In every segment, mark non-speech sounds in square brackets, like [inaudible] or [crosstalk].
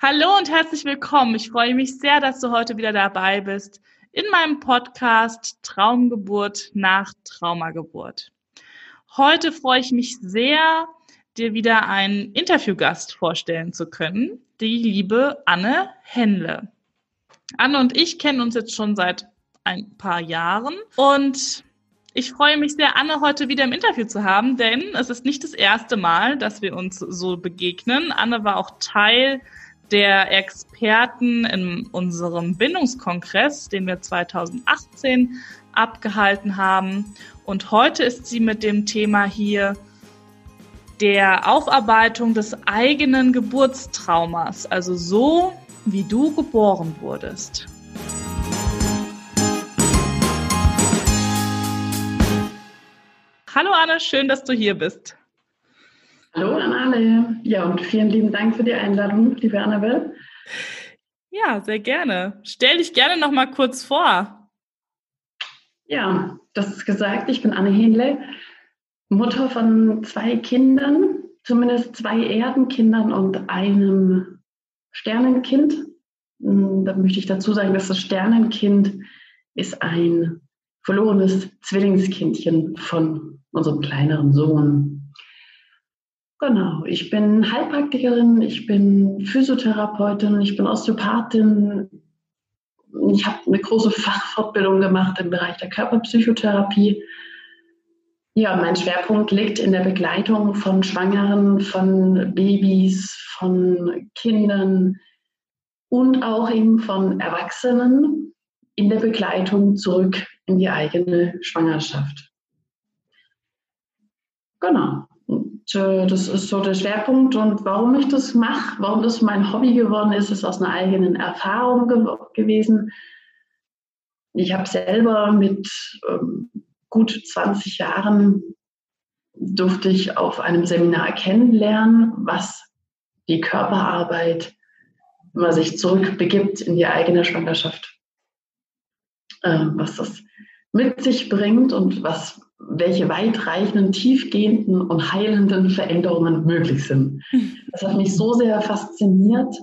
Hallo und herzlich willkommen. Ich freue mich sehr, dass du heute wieder dabei bist in meinem Podcast Traumgeburt nach Traumageburt. Heute freue ich mich sehr, dir wieder einen Interviewgast vorstellen zu können, die liebe Anne Henle. Anne und ich kennen uns jetzt schon seit ein paar Jahren und ich freue mich sehr, Anne heute wieder im Interview zu haben, denn es ist nicht das erste Mal, dass wir uns so begegnen. Anne war auch Teil der Experten in unserem Bindungskongress, den wir 2018 abgehalten haben. Und heute ist sie mit dem Thema hier der Aufarbeitung des eigenen Geburtstraumas, also so, wie du geboren wurdest. Hallo Anne, schön, dass du hier bist. Alle. Ja, und vielen lieben Dank für die Einladung, liebe Annabelle. Ja, sehr gerne. Stell dich gerne noch mal kurz vor. Ja, das ist gesagt. Ich bin Anne Hähnle, Mutter von zwei Kindern, zumindest zwei Erdenkindern und einem Sternenkind. Hm, da möchte ich dazu sagen, dass das Sternenkind ist ein verlorenes Zwillingskindchen von unserem kleineren Sohn. Genau, ich bin Heilpraktikerin, ich bin Physiotherapeutin, ich bin Osteopathin. Ich habe eine große Fachfortbildung gemacht im Bereich der Körperpsychotherapie. Ja, mein Schwerpunkt liegt in der Begleitung von Schwangeren, von Babys, von Kindern und auch eben von Erwachsenen in der Begleitung zurück in die eigene Schwangerschaft. Genau. Äh, das ist so der Schwerpunkt. Und warum ich das mache, warum das mein Hobby geworden ist, ist aus einer eigenen Erfahrung ge gewesen. Ich habe selber mit ähm, gut 20 Jahren durfte ich auf einem Seminar kennenlernen, was die Körperarbeit, wenn man sich zurückbegibt in die eigene Schwangerschaft, äh, was das mit sich bringt und was welche weitreichenden, tiefgehenden und heilenden Veränderungen möglich sind. Hm. Das hat mich so sehr fasziniert,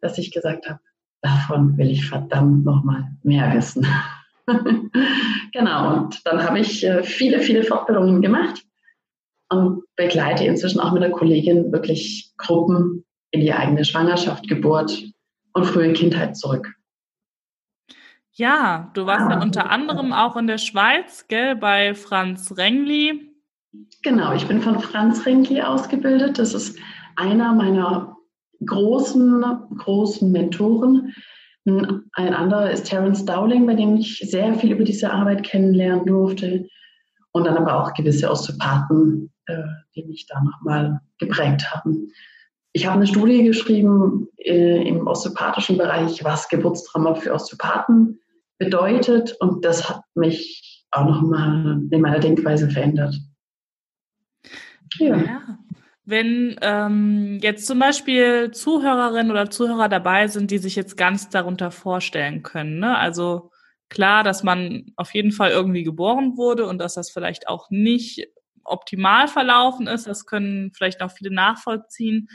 dass ich gesagt habe, davon will ich verdammt nochmal mehr wissen. [laughs] genau, und dann habe ich äh, viele, viele Fortbildungen gemacht und begleite inzwischen auch mit einer Kollegin wirklich Gruppen in die eigene Schwangerschaft, Geburt und frühe Kindheit zurück. Ja, du warst ja unter anderem auch in der Schweiz, gell, bei Franz Rengli. Genau, ich bin von Franz Rengli ausgebildet. Das ist einer meiner großen, großen Mentoren. Ein anderer ist Terence Dowling, bei dem ich sehr viel über diese Arbeit kennenlernen durfte. Und dann aber auch gewisse Osteopathen, äh, die mich da nochmal geprägt haben. Ich habe eine Studie geschrieben äh, im osteopathischen Bereich, was Geburtstrauma für Osteopathen bedeutet und das hat mich auch nochmal in meiner Denkweise verändert. Ja. ja. Wenn ähm, jetzt zum Beispiel Zuhörerinnen oder Zuhörer dabei sind, die sich jetzt ganz darunter vorstellen können, ne? also klar, dass man auf jeden Fall irgendwie geboren wurde und dass das vielleicht auch nicht optimal verlaufen ist, das können vielleicht auch viele nachvollziehen.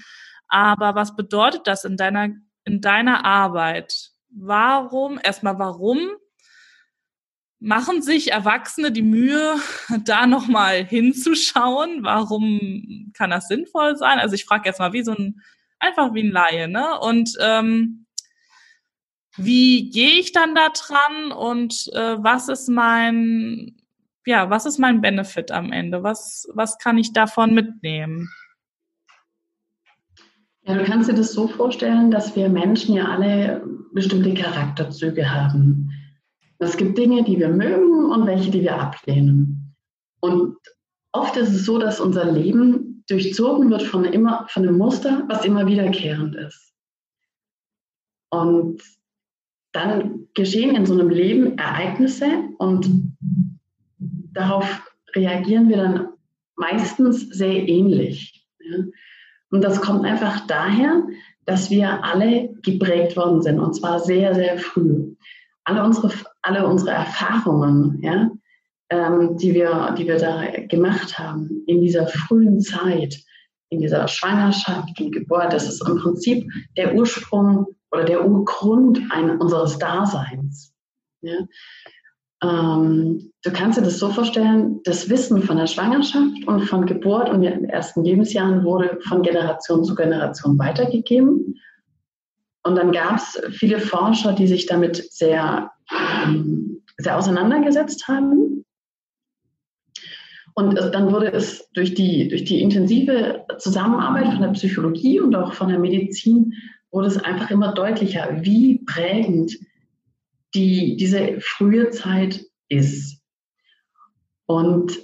Aber was bedeutet das in deiner, in deiner Arbeit? Warum, erstmal warum machen sich Erwachsene die Mühe, [laughs] da nochmal hinzuschauen? Warum kann das sinnvoll sein? Also ich frage jetzt mal wie so ein, einfach wie ein Laie, ne? Und ähm, wie gehe ich dann da dran und äh, was ist mein, ja, was ist mein Benefit am Ende? Was, was kann ich davon mitnehmen? Ja, du kannst dir das so vorstellen, dass wir Menschen ja alle bestimmte Charakterzüge haben. Es gibt Dinge, die wir mögen und welche, die wir ablehnen. Und oft ist es so, dass unser Leben durchzogen wird von, immer, von einem Muster, was immer wiederkehrend ist. Und dann geschehen in so einem Leben Ereignisse und darauf reagieren wir dann meistens sehr ähnlich. Ja? Und das kommt einfach daher, dass wir alle geprägt worden sind und zwar sehr, sehr früh. Alle unsere, alle unsere Erfahrungen, ja, ähm, die, wir, die wir da gemacht haben in dieser frühen Zeit, in dieser Schwangerschaft und Geburt, das ist im Prinzip der Ursprung oder der Urgrund ein, unseres Daseins. Ja? Ähm, du kannst dir das so vorstellen, das Wissen von der Schwangerschaft und von Geburt und den ersten Lebensjahren wurde von Generation zu Generation weitergegeben. Und dann gab es viele Forscher, die sich damit sehr, ähm, sehr auseinandergesetzt haben. Und dann wurde es durch die, durch die intensive Zusammenarbeit von der Psychologie und auch von der Medizin, wurde es einfach immer deutlicher, wie prägend die, diese frühe Zeit ist. Und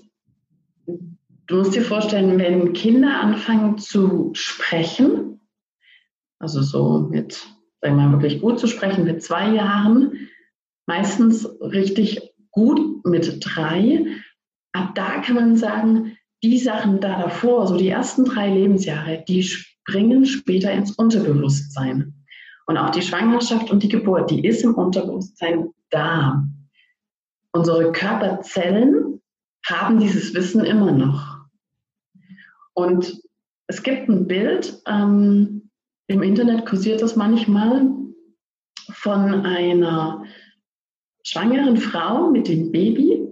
du musst dir vorstellen, wenn Kinder anfangen zu sprechen, also so mit, sagen wir mal, wirklich gut zu sprechen mit zwei Jahren, meistens richtig gut mit drei, ab da kann man sagen, die Sachen da davor, so die ersten drei Lebensjahre, die springen später ins Unterbewusstsein. Und auch die Schwangerschaft und die Geburt, die ist im Unterbewusstsein da. Unsere Körperzellen haben dieses Wissen immer noch. Und es gibt ein Bild, ähm, im Internet kursiert das manchmal, von einer schwangeren Frau mit dem Baby.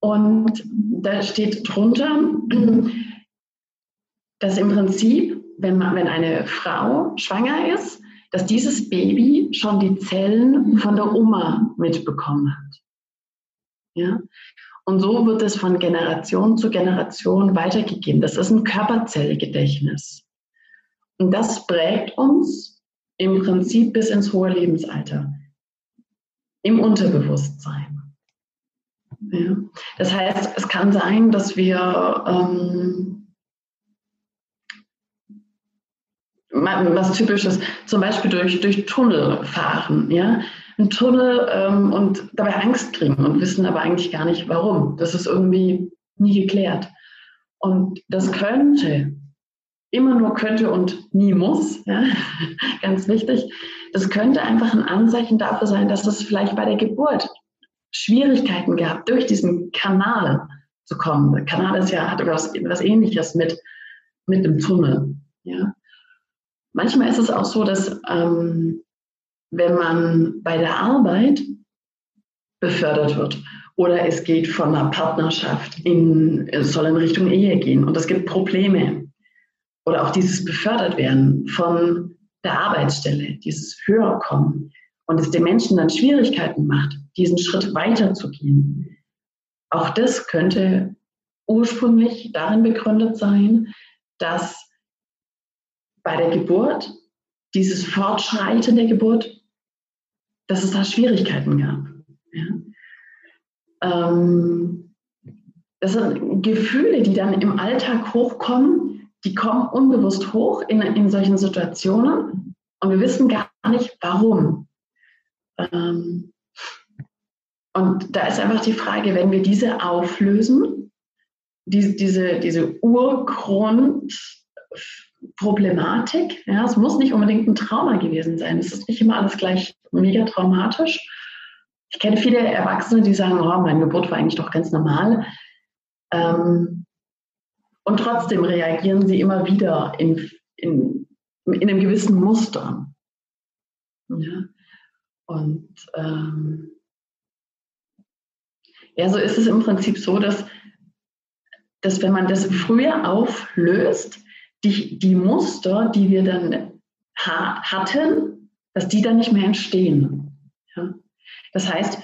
Und da steht drunter, dass im Prinzip, wenn, man, wenn eine Frau schwanger ist, dass dieses Baby schon die Zellen von der Oma mitbekommen hat. Ja? Und so wird es von Generation zu Generation weitergegeben. Das ist ein Körperzellgedächtnis. Und das prägt uns im Prinzip bis ins hohe Lebensalter. Im Unterbewusstsein. Ja. Das heißt, es kann sein, dass wir ähm, was typisches, zum Beispiel durch, durch Tunnel fahren, ja, ein Tunnel ähm, und dabei Angst kriegen und wissen aber eigentlich gar nicht warum. Das ist irgendwie nie geklärt. Und das könnte, immer nur könnte und nie muss, ja, [laughs] ganz wichtig, das könnte einfach ein Anzeichen dafür sein, dass es vielleicht bei der Geburt Schwierigkeiten gab, durch diesen Kanal zu kommen. Der Kanal ist ja, hat etwas, etwas ähnliches mit, mit dem Tunnel. Ja. Manchmal ist es auch so, dass ähm, wenn man bei der Arbeit befördert wird oder es geht von einer Partnerschaft in, es soll in Richtung Ehe gehen und es gibt Probleme oder auch dieses befördert werden von der Arbeitsstelle, dieses Höherkommen und es den Menschen dann Schwierigkeiten macht, diesen Schritt weiterzugehen. Auch das könnte ursprünglich darin begründet sein, dass bei der Geburt, dieses Fortschreiten der Geburt, dass es da Schwierigkeiten gab. Ja. Ähm, das sind Gefühle, die dann im Alltag hochkommen, die kommen unbewusst hoch in, in solchen Situationen und wir wissen gar nicht, warum. Ähm, und da ist einfach die Frage, wenn wir diese auflösen, die, diese, diese Urgrund, Problematik. Ja, es muss nicht unbedingt ein Trauma gewesen sein. Es ist nicht immer alles gleich mega traumatisch. Ich kenne viele Erwachsene, die sagen, oh, meine Geburt war eigentlich doch ganz normal. Ähm, und trotzdem reagieren sie immer wieder in, in, in einem gewissen Muster. Ja? Und ähm, ja, so ist es im Prinzip so, dass, dass wenn man das früher auflöst, die, die Muster, die wir dann ha hatten, dass die dann nicht mehr entstehen. Ja? Das heißt,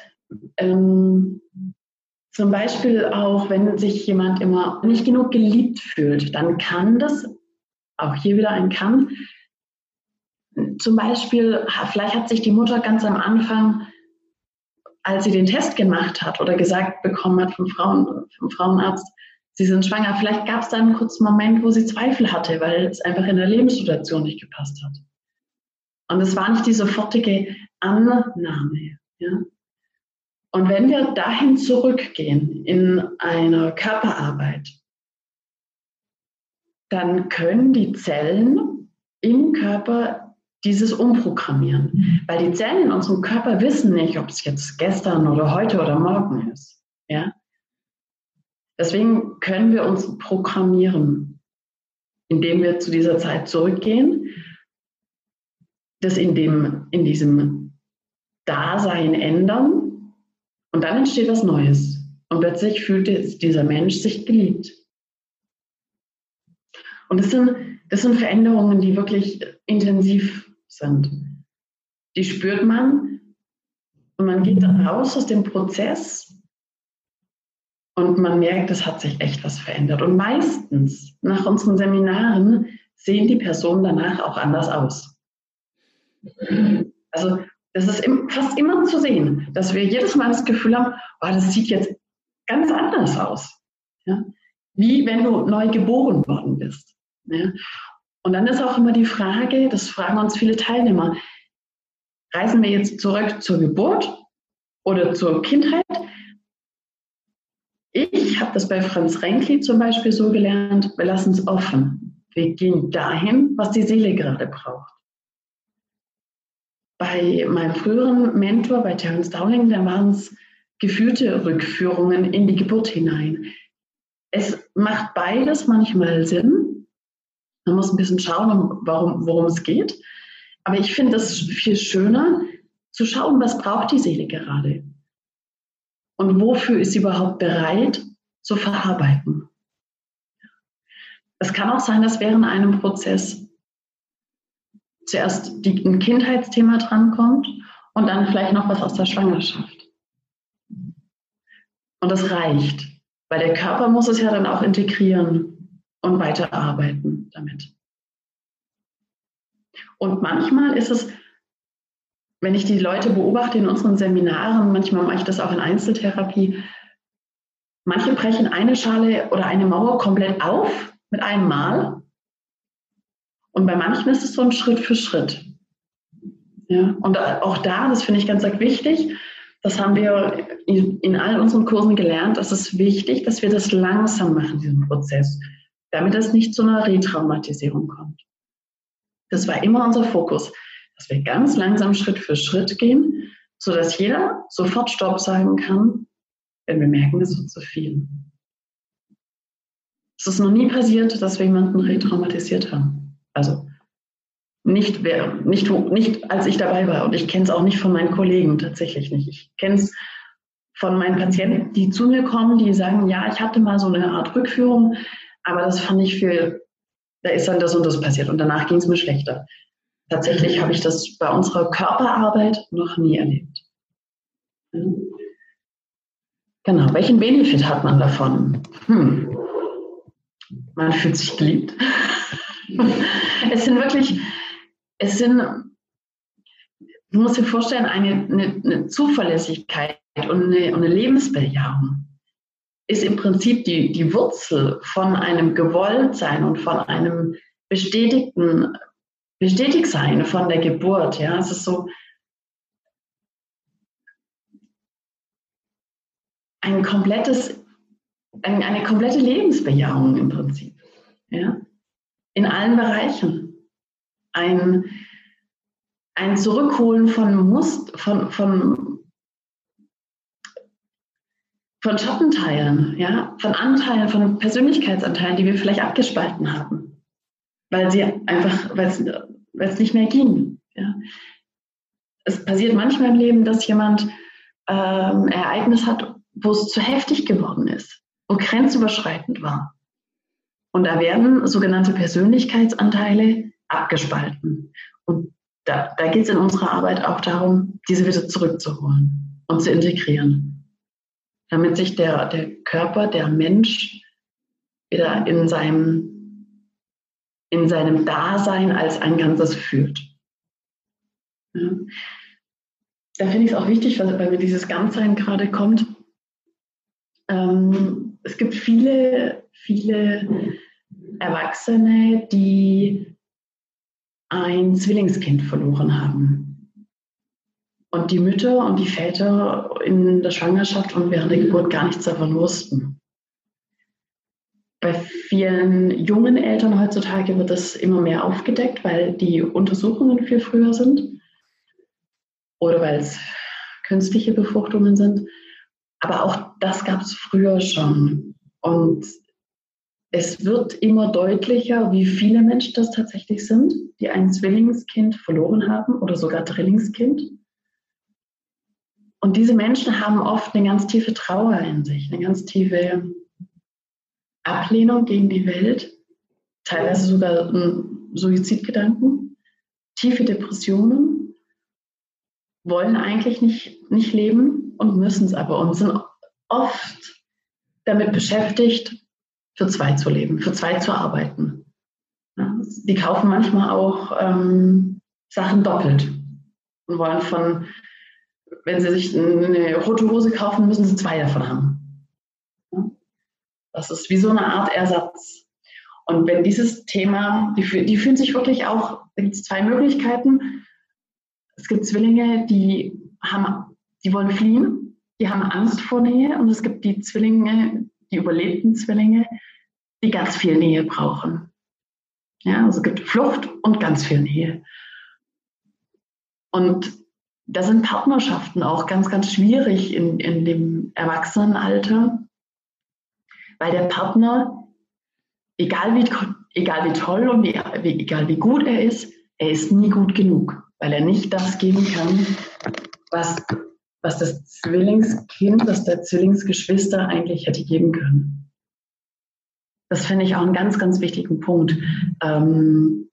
ähm, zum Beispiel auch, wenn sich jemand immer nicht genug geliebt fühlt, dann kann das, auch hier wieder ein Kann, zum Beispiel, vielleicht hat sich die Mutter ganz am Anfang, als sie den Test gemacht hat oder gesagt bekommen hat vom, Frauen, vom Frauenarzt, Sie sind schwanger. Vielleicht gab es da einen kurzen Moment, wo sie Zweifel hatte, weil es einfach in der Lebenssituation nicht gepasst hat. Und es war nicht die sofortige Annahme. Ja? Und wenn wir dahin zurückgehen in einer Körperarbeit, dann können die Zellen im Körper dieses umprogrammieren. Weil die Zellen in unserem Körper wissen nicht, ob es jetzt gestern oder heute oder morgen ist. Ja? Deswegen können wir uns programmieren. indem wir zu dieser Zeit zurückgehen, das in, dem, in diesem Dasein ändern und dann entsteht was Neues. Und plötzlich fühlt dieser Mensch sich geliebt. Und das sind, das sind Veränderungen, die wirklich intensiv sind. Die spürt man und man geht raus aus dem Prozess und man merkt, es hat sich echt was verändert. Und meistens nach unseren Seminaren sehen die Personen danach auch anders aus. Also das ist fast immer zu sehen, dass wir jedes Mal das Gefühl haben, oh, das sieht jetzt ganz anders aus. Ja? Wie wenn du neu geboren worden bist. Ja? Und dann ist auch immer die Frage, das fragen uns viele Teilnehmer, reisen wir jetzt zurück zur Geburt oder zur Kindheit? Ich habe das bei Franz Renkli zum Beispiel so gelernt, wir lassen es offen. Wir gehen dahin, was die Seele gerade braucht. Bei meinem früheren Mentor, bei Terence Dowling, da waren es geführte Rückführungen in die Geburt hinein. Es macht beides manchmal Sinn. Man muss ein bisschen schauen, worum es geht. Aber ich finde es viel schöner, zu schauen, was braucht die Seele gerade? Und wofür ist sie überhaupt bereit zu verarbeiten? Es kann auch sein, dass während einem Prozess zuerst die, ein Kindheitsthema drankommt und dann vielleicht noch was aus der Schwangerschaft. Und das reicht, weil der Körper muss es ja dann auch integrieren und weiterarbeiten damit. Und manchmal ist es, wenn ich die Leute beobachte in unseren Seminaren, manchmal mache ich das auch in Einzeltherapie, manche brechen eine Schale oder eine Mauer komplett auf mit einem Mal. Und bei manchen ist es so ein Schritt für Schritt. Ja, und auch da, das finde ich ganz wichtig, das haben wir in all unseren Kursen gelernt. Es ist wichtig, dass wir das langsam machen, diesen Prozess, damit es nicht zu einer Retraumatisierung kommt. Das war immer unser Fokus, dass wir ganz langsam Schritt für Schritt gehen, sodass jeder sofort Stopp sagen kann, wenn wir merken, es wird zu viel. Es ist noch nie passiert, dass wir jemanden retraumatisiert haben. Also nicht, wer, nicht, nicht als ich dabei war. Und ich kenne es auch nicht von meinen Kollegen, tatsächlich nicht. Ich kenne es von meinen Patienten, die zu mir kommen, die sagen, ja, ich hatte mal so eine Art Rückführung, aber das fand ich für, da ist dann das und das passiert und danach ging es mir schlechter. Tatsächlich habe ich das bei unserer Körperarbeit noch nie erlebt. Genau, welchen Benefit hat man davon? Hm. Man fühlt sich geliebt. [laughs] es sind wirklich, es sind, du musst dir vorstellen, eine, eine, eine Zuverlässigkeit und eine, eine Lebensbejahung ist im Prinzip die, die Wurzel von einem Gewolltsein und von einem bestätigten Bestätigtsein von der Geburt. Ja, es ist so ein komplettes, eine, eine komplette Lebensbejahung im Prinzip. Ja, in allen Bereichen ein, ein Zurückholen von Must, von, von, von Schattenteilen, ja, von Anteilen, von Persönlichkeitsanteilen, die wir vielleicht abgespalten haben, weil sie einfach, weil es, nicht mehr ging. Ja. Es passiert manchmal im Leben, dass jemand ähm, Ereignis hat, wo es zu heftig geworden ist, wo grenzüberschreitend war. Und da werden sogenannte Persönlichkeitsanteile abgespalten. Und da, da geht es in unserer Arbeit auch darum, diese wieder zurückzuholen und zu integrieren, damit sich der, der Körper, der Mensch wieder in seinem, in seinem Dasein als ein Ganzes fühlt. Ja. Da finde ich es auch wichtig, weil, weil mir dieses Ganzsein gerade kommt. Ähm, es gibt viele, viele Erwachsene, die ein Zwillingskind verloren haben. Und die Mütter und die Väter in der Schwangerschaft und während der Geburt gar nichts davon wussten. Bei vielen jungen Eltern heutzutage wird das immer mehr aufgedeckt, weil die Untersuchungen viel früher sind oder weil es künstliche Befruchtungen sind. Aber auch das gab es früher schon. Und es wird immer deutlicher, wie viele Menschen das tatsächlich sind, die ein Zwillingskind verloren haben oder sogar Drillingskind. Und diese Menschen haben oft eine ganz tiefe Trauer in sich, eine ganz tiefe Ablehnung gegen die Welt, teilweise sogar Suizidgedanken, tiefe Depressionen, wollen eigentlich nicht, nicht leben und müssen es aber und sind oft damit beschäftigt, für zwei zu leben, für zwei zu arbeiten. Die kaufen manchmal auch ähm, Sachen doppelt und wollen von, wenn sie sich eine rote Hose kaufen, müssen sie zwei davon haben. Das ist wie so eine Art Ersatz. Und wenn dieses Thema, die, die fühlen sich wirklich auch, da gibt es zwei Möglichkeiten. Es gibt Zwillinge, die haben, die wollen fliehen, die haben Angst vor Nähe und es gibt die Zwillinge, die überlebten Zwillinge, die ganz viel Nähe brauchen. Ja, also es gibt Flucht und ganz viel Nähe. Und da sind Partnerschaften auch ganz, ganz schwierig in, in dem Erwachsenenalter, weil der Partner, egal wie, egal wie toll und wie, egal wie gut er ist, er ist nie gut genug, weil er nicht das geben kann, was, was das Zwillingskind, was der Zwillingsgeschwister eigentlich hätte geben können. Das finde ich auch einen ganz, ganz wichtigen Punkt, ähm,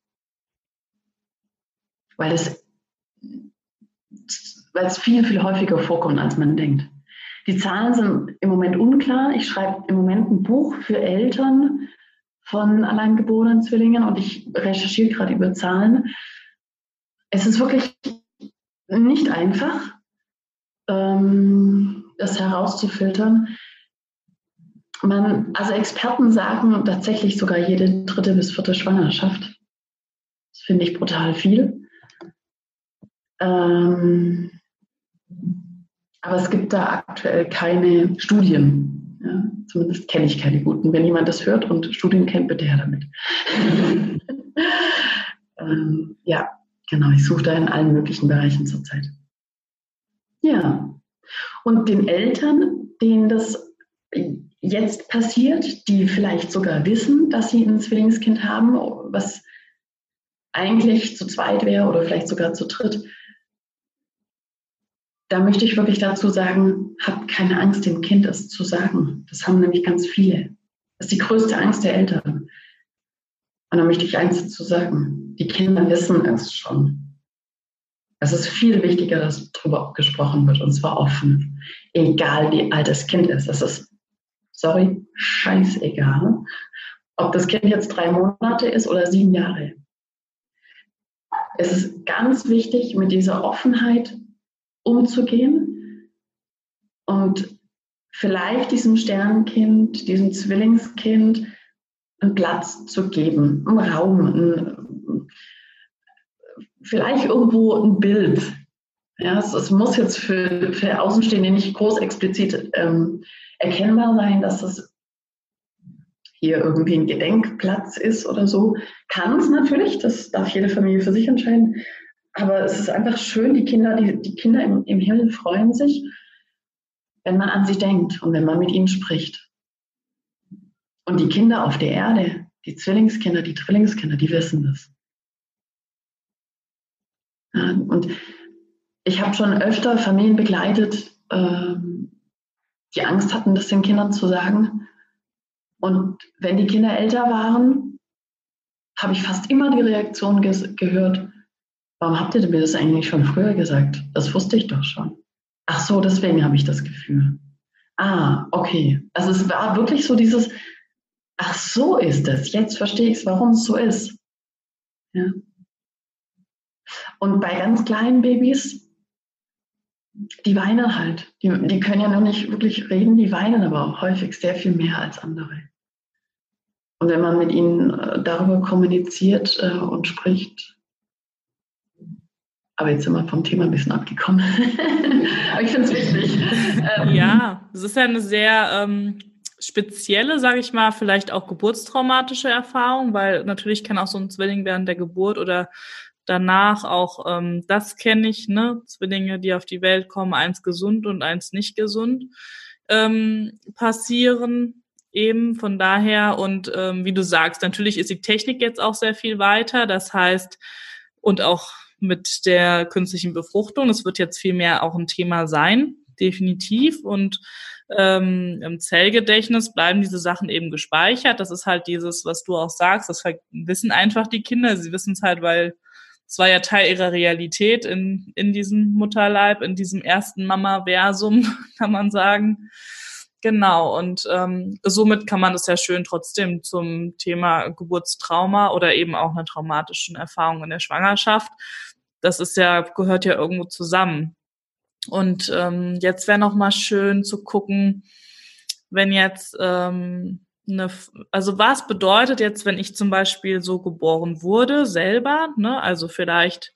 weil es, weil es viel, viel häufiger vorkommt, als man denkt. Die Zahlen sind im Moment unklar. Ich schreibe im Moment ein Buch für Eltern von alleingeborenen Zwillingen und ich recherchiere gerade über Zahlen. Es ist wirklich nicht einfach, ähm, das herauszufiltern. Man, also Experten sagen tatsächlich sogar jede dritte bis vierte Schwangerschaft. Das finde ich brutal viel. Ähm, aber es gibt da aktuell keine Studien. Ja, zumindest kenne ich keine guten. Wenn jemand das hört und Studien kennt, bitte her damit. [laughs] ähm, ja, genau. Ich suche da in allen möglichen Bereichen zurzeit. Ja. Und den Eltern, denen das jetzt passiert, die vielleicht sogar wissen, dass sie ein Zwillingskind haben, was eigentlich zu zweit wäre oder vielleicht sogar zu dritt, da möchte ich wirklich dazu sagen, habt keine Angst, dem Kind es zu sagen. Das haben nämlich ganz viele. Das ist die größte Angst der Eltern. Und da möchte ich eins dazu sagen. Die Kinder wissen es schon. Es ist viel wichtiger, dass darüber gesprochen wird, und zwar offen. Egal wie alt das Kind ist. Es ist sorry, scheißegal, ob das Kind jetzt drei Monate ist oder sieben Jahre. Es ist ganz wichtig, mit dieser Offenheit umzugehen und vielleicht diesem Sternkind, diesem Zwillingskind einen Platz zu geben, einen Raum, ein, vielleicht irgendwo ein Bild. Ja, es, es muss jetzt für, für Außenstehende nicht groß explizit ähm, erkennbar sein, dass das hier irgendwie ein Gedenkplatz ist oder so. Kann es natürlich, das darf jede Familie für sich entscheiden. Aber es ist einfach schön, die Kinder, die, die Kinder im, im Himmel freuen sich, wenn man an sie denkt und wenn man mit ihnen spricht. Und die Kinder auf der Erde, die Zwillingskinder, die Drilingskinder, die wissen das. Ja, und ich habe schon öfter Familien begleitet, ähm, die Angst hatten, das den Kindern zu sagen. Und wenn die Kinder älter waren, habe ich fast immer die Reaktion gehört, warum habt ihr mir das eigentlich schon früher gesagt? Das wusste ich doch schon. Ach so, deswegen habe ich das Gefühl. Ah, okay. Also es war wirklich so dieses, ach so ist es. Jetzt verstehe ich es, warum es so ist. Ja. Und bei ganz kleinen Babys die weinen halt. Die, die können ja noch nicht wirklich reden, die weinen aber auch häufig sehr viel mehr als andere. Und wenn man mit ihnen äh, darüber kommuniziert äh, und spricht, aber jetzt sind wir vom Thema ein bisschen abgekommen. [laughs] aber ich finde es wichtig. Ähm, ja, es ist ja eine sehr ähm, spezielle, sage ich mal, vielleicht auch geburtstraumatische Erfahrung, weil natürlich kann auch so ein Zwilling während der Geburt oder danach auch, ähm, das kenne ich, ne, Zwillinge, die auf die Welt kommen, eins gesund und eins nicht gesund, ähm, passieren. eben von daher und ähm, wie du sagst, natürlich ist die Technik jetzt auch sehr viel weiter. Das heißt, und auch mit der künstlichen Befruchtung, es wird jetzt viel mehr auch ein Thema sein, definitiv. Und ähm, im Zellgedächtnis bleiben diese Sachen eben gespeichert. Das ist halt dieses, was du auch sagst, das wissen einfach die Kinder. Sie wissen es halt, weil es war ja Teil ihrer Realität in, in diesem Mutterleib, in diesem ersten Mama-Versum, [laughs] kann man sagen. Genau, und ähm, somit kann man das ja schön trotzdem zum Thema Geburtstrauma oder eben auch einer traumatischen Erfahrung in der Schwangerschaft. Das ist ja, gehört ja irgendwo zusammen. Und ähm, jetzt wäre noch mal schön zu gucken, wenn jetzt ähm, eine, also was bedeutet jetzt, wenn ich zum Beispiel so geboren wurde, selber, ne, also vielleicht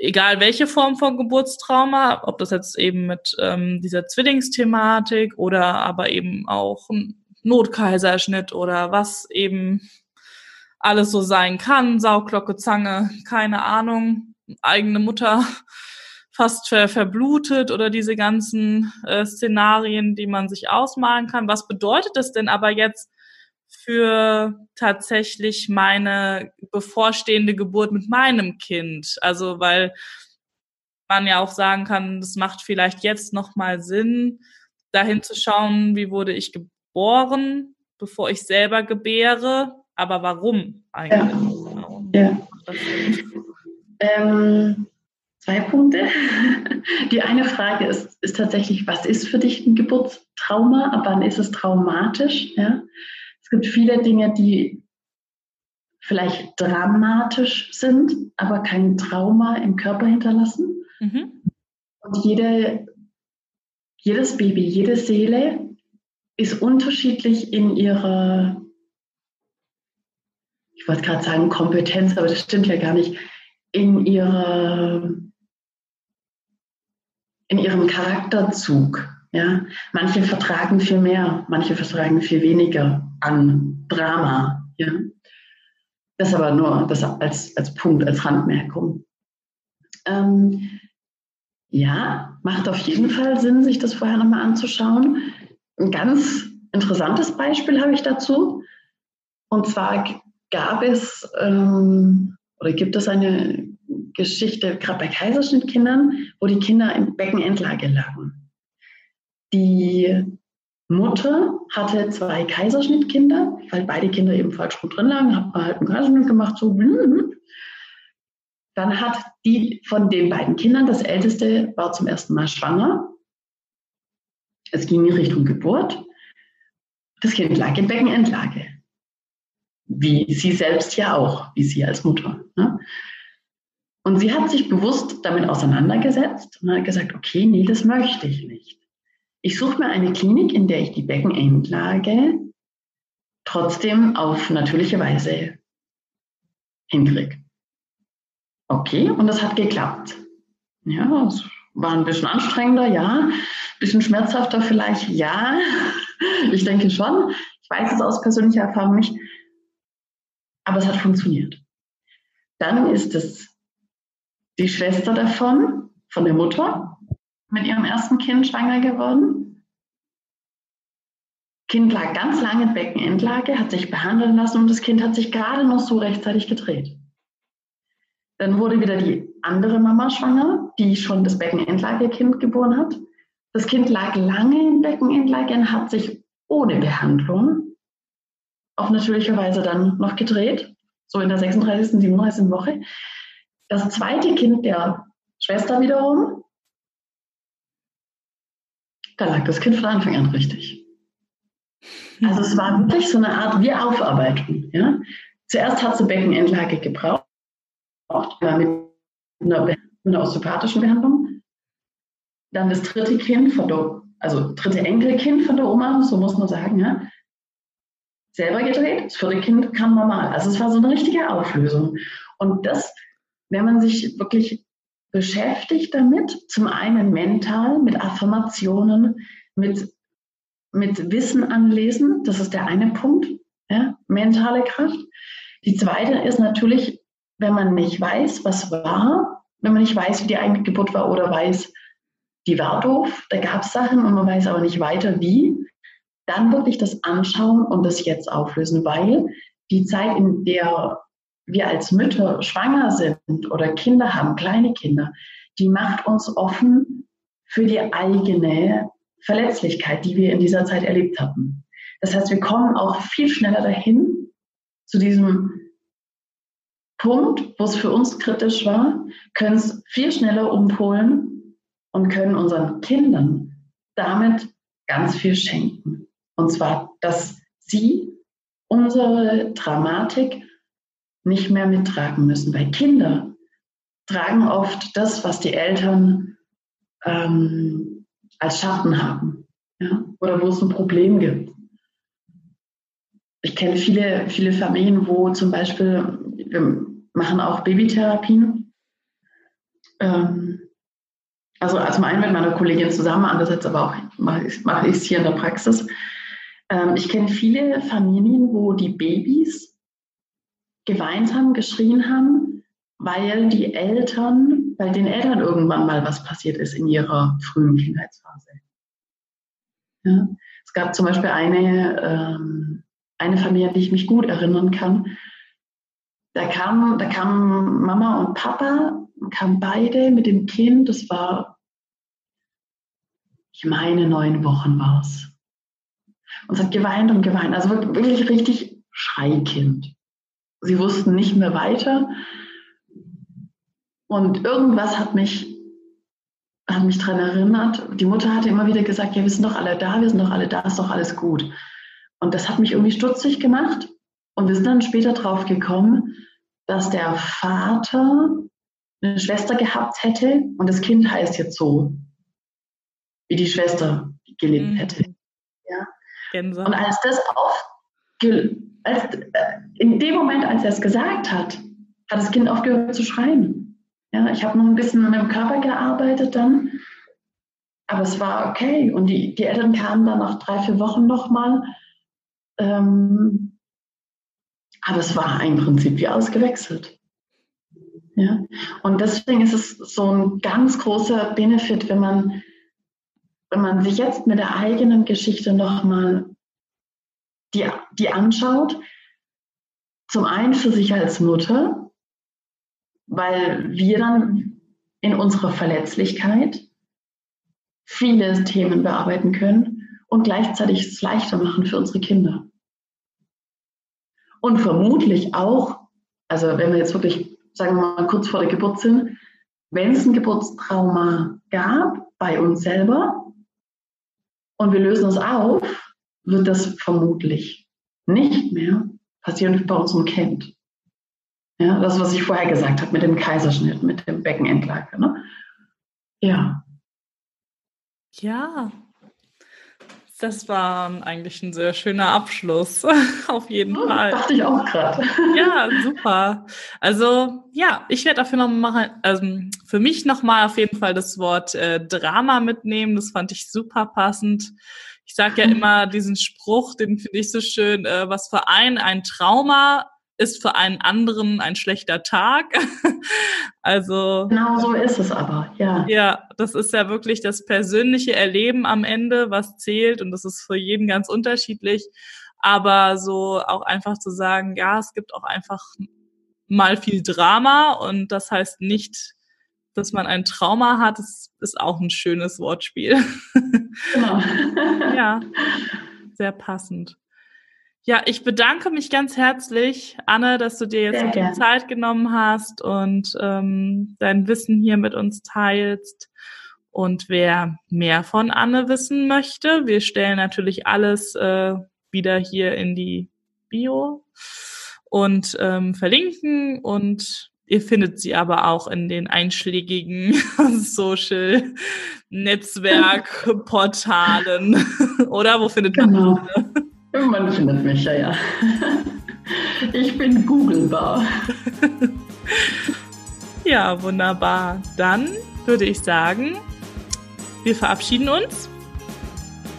egal welche Form von Geburtstrauma, ob das jetzt eben mit ähm, dieser Zwillingsthematik oder aber eben auch ein Notkaiserschnitt oder was eben alles so sein kann, Sauglocke, Zange, keine Ahnung, eigene Mutter [laughs] fast ver verblutet oder diese ganzen äh, Szenarien, die man sich ausmalen kann. Was bedeutet das denn aber jetzt für tatsächlich meine bevorstehende Geburt mit meinem Kind. Also weil man ja auch sagen kann, das macht vielleicht jetzt noch mal Sinn, dahin zu schauen, wie wurde ich geboren, bevor ich selber gebäre, aber warum eigentlich? Ja. ja. Ähm, zwei Punkte. [laughs] Die eine Frage ist, ist tatsächlich, was ist für dich ein Geburtstrauma? Ab wann ist es traumatisch? Ja? Es gibt viele Dinge, die vielleicht dramatisch sind, aber kein Trauma im Körper hinterlassen. Mhm. Und jede, jedes Baby, jede Seele ist unterschiedlich in ihrer, ich wollte gerade sagen Kompetenz, aber das stimmt ja gar nicht, in ihrer, in ihrem Charakterzug. Ja, manche vertragen viel mehr, manche vertragen viel weniger an Drama. Ja, das aber nur das als, als Punkt, als Randmerkung. Ähm, ja, macht auf jeden Fall Sinn, sich das vorher nochmal anzuschauen. Ein ganz interessantes Beispiel habe ich dazu. Und zwar gab es ähm, oder gibt es eine Geschichte, gerade bei Kaiserschnittkindern, wo die Kinder in Beckenendlage lagen. Die Mutter hatte zwei Kaiserschnittkinder, weil beide Kinder eben falsch rum drin lagen, hat man halt einen Kaiserschnitt gemacht, so. Dann hat die von den beiden Kindern, das älteste war zum ersten Mal schwanger. Es ging in Richtung Geburt. Das Kind lag in Beckenendlage. Wie sie selbst ja auch, wie sie als Mutter. Ne? Und sie hat sich bewusst damit auseinandergesetzt und hat gesagt, okay, nee, das möchte ich nicht. Ich suche mir eine Klinik, in der ich die Beckenendlage trotzdem auf natürliche Weise hinkriege. Okay, und das hat geklappt. Ja, es war ein bisschen anstrengender, ja. Ein bisschen schmerzhafter vielleicht, ja. Ich denke schon. Ich weiß es aus persönlicher Erfahrung nicht. Aber es hat funktioniert. Dann ist es die Schwester davon, von der Mutter, mit ihrem ersten Kind schwanger geworden. Kind lag ganz lange in Beckenendlage, hat sich behandeln lassen und das Kind hat sich gerade noch so rechtzeitig gedreht. Dann wurde wieder die andere Mama schwanger, die schon das Beckenendlagekind geboren hat. Das Kind lag lange in Beckenendlage und hat sich ohne Behandlung auf natürliche Weise dann noch gedreht, so in der 36., 37. Woche. Das zweite Kind der Schwester wiederum da lag das Kind von Anfang an richtig. Also es war wirklich so eine Art Wiederaufarbeitung. Ja? Zuerst hat sie Beckenendlage gebraucht, mit einer, mit einer osteopathischen Behandlung. Dann das dritte Kind von der, also dritte Enkelkind von der Oma, so muss man sagen, ja? Selber gedreht. Das vierte Kind kam normal. Also es war so eine richtige Auflösung. Und das, wenn man sich wirklich beschäftigt damit, zum einen mental mit Affirmationen, mit, mit Wissen anlesen, das ist der eine Punkt, ja, mentale Kraft. Die zweite ist natürlich, wenn man nicht weiß, was war, wenn man nicht weiß, wie die eigene Geburt war oder weiß, die war doof, da gab es Sachen und man weiß aber nicht weiter wie, dann wirklich das anschauen und das jetzt auflösen, weil die Zeit, in der wir als Mütter schwanger sind oder Kinder haben, kleine Kinder, die macht uns offen für die eigene Verletzlichkeit, die wir in dieser Zeit erlebt hatten. Das heißt, wir kommen auch viel schneller dahin zu diesem Punkt, wo es für uns kritisch war, können es viel schneller umpolen und können unseren Kindern damit ganz viel schenken. Und zwar, dass sie unsere Dramatik nicht mehr mittragen müssen. Weil Kinder tragen oft das, was die Eltern ähm, als Schatten haben ja? oder wo es ein Problem gibt. Ich kenne viele, viele Familien, wo zum Beispiel, wir machen auch Babytherapien. Ähm, also zum einen mit meiner Kollegin zusammen, andererseits aber auch mache ich es hier in der Praxis. Ähm, ich kenne viele Familien, wo die Babys geweint haben, geschrien haben, weil die Eltern, weil den Eltern irgendwann mal was passiert ist in ihrer frühen Kindheitsphase. Ja? Es gab zum Beispiel eine, ähm, eine Familie, an die ich mich gut erinnern kann. Da kam, da kamen Mama und Papa, kamen beide mit dem Kind. Das war, ich meine, neun Wochen war es. Und es hat geweint und geweint. Also wirklich richtig Schreikind. Sie wussten nicht mehr weiter. Und irgendwas hat mich, hat mich daran erinnert. Die Mutter hatte immer wieder gesagt, ja, wir sind doch alle da, wir sind doch alle da, ist doch alles gut. Und das hat mich irgendwie stutzig gemacht. Und wir sind dann später drauf gekommen, dass der Vater eine Schwester gehabt hätte und das Kind heißt jetzt so, wie die Schwester gelebt mhm. hätte. Gänse. Und als das aufge als, äh, in dem Moment, als er es gesagt hat, hat das Kind aufgehört zu schreien. Ja, ich habe noch ein bisschen mit dem Körper gearbeitet dann, aber es war okay. Und die, die Eltern kamen dann nach drei, vier Wochen nochmal. Ähm, aber es war im Prinzip wie ausgewechselt. Ja? Und deswegen ist es so ein ganz großer Benefit, wenn man wenn man sich jetzt mit der eigenen Geschichte nochmal die, die anschaut, zum einen für sich als Mutter, weil wir dann in unserer Verletzlichkeit viele Themen bearbeiten können und gleichzeitig es leichter machen für unsere Kinder. Und vermutlich auch, also wenn wir jetzt wirklich, sagen wir mal, kurz vor der Geburt sind, wenn es ein Geburtstrauma gab bei uns selber, und wir lösen es auf, wird das vermutlich nicht mehr passieren bei unserem Kind. Ja, das, was ich vorher gesagt habe mit dem Kaiserschnitt, mit dem Beckenendlage. Ne? Ja. Ja, das war eigentlich ein sehr schöner Abschluss, [laughs] auf jeden oh, Fall. Dachte ich auch gerade. [laughs] ja, super. Also ja, ich werde dafür noch mal, also für mich noch mal auf jeden Fall das Wort äh, Drama mitnehmen. Das fand ich super passend. Ich sage ja immer diesen Spruch, den finde ich so schön, äh, was für einen ein Trauma ist für einen anderen ein schlechter Tag. [laughs] also. Genau so ist es aber, ja. Ja, das ist ja wirklich das persönliche Erleben am Ende, was zählt und das ist für jeden ganz unterschiedlich. Aber so auch einfach zu sagen, ja, es gibt auch einfach mal viel Drama und das heißt nicht, dass man ein Trauma hat, das ist auch ein schönes Wortspiel. [laughs] Genau. ja, [laughs] sehr passend. Ja, ich bedanke mich ganz herzlich, Anne, dass du dir jetzt die Zeit genommen hast und ähm, dein Wissen hier mit uns teilst. Und wer mehr von Anne wissen möchte, wir stellen natürlich alles äh, wieder hier in die Bio und ähm, verlinken und ihr findet sie aber auch in den einschlägigen [laughs] Social Netzwerk Portalen [laughs] oder wo findet man genau. Man findet mich, ja, ja. [laughs] Ich bin googlebar. Ja, wunderbar. Dann würde ich sagen, wir verabschieden uns.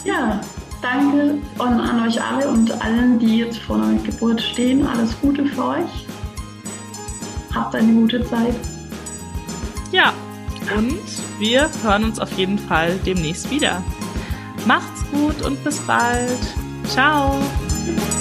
Ja, danke an, an euch alle und allen, die jetzt vor der Geburt stehen. Alles Gute für euch. Habt eine gute Zeit. Ja, und wir hören uns auf jeden Fall demnächst wieder. Macht's gut und bis bald. Ciao.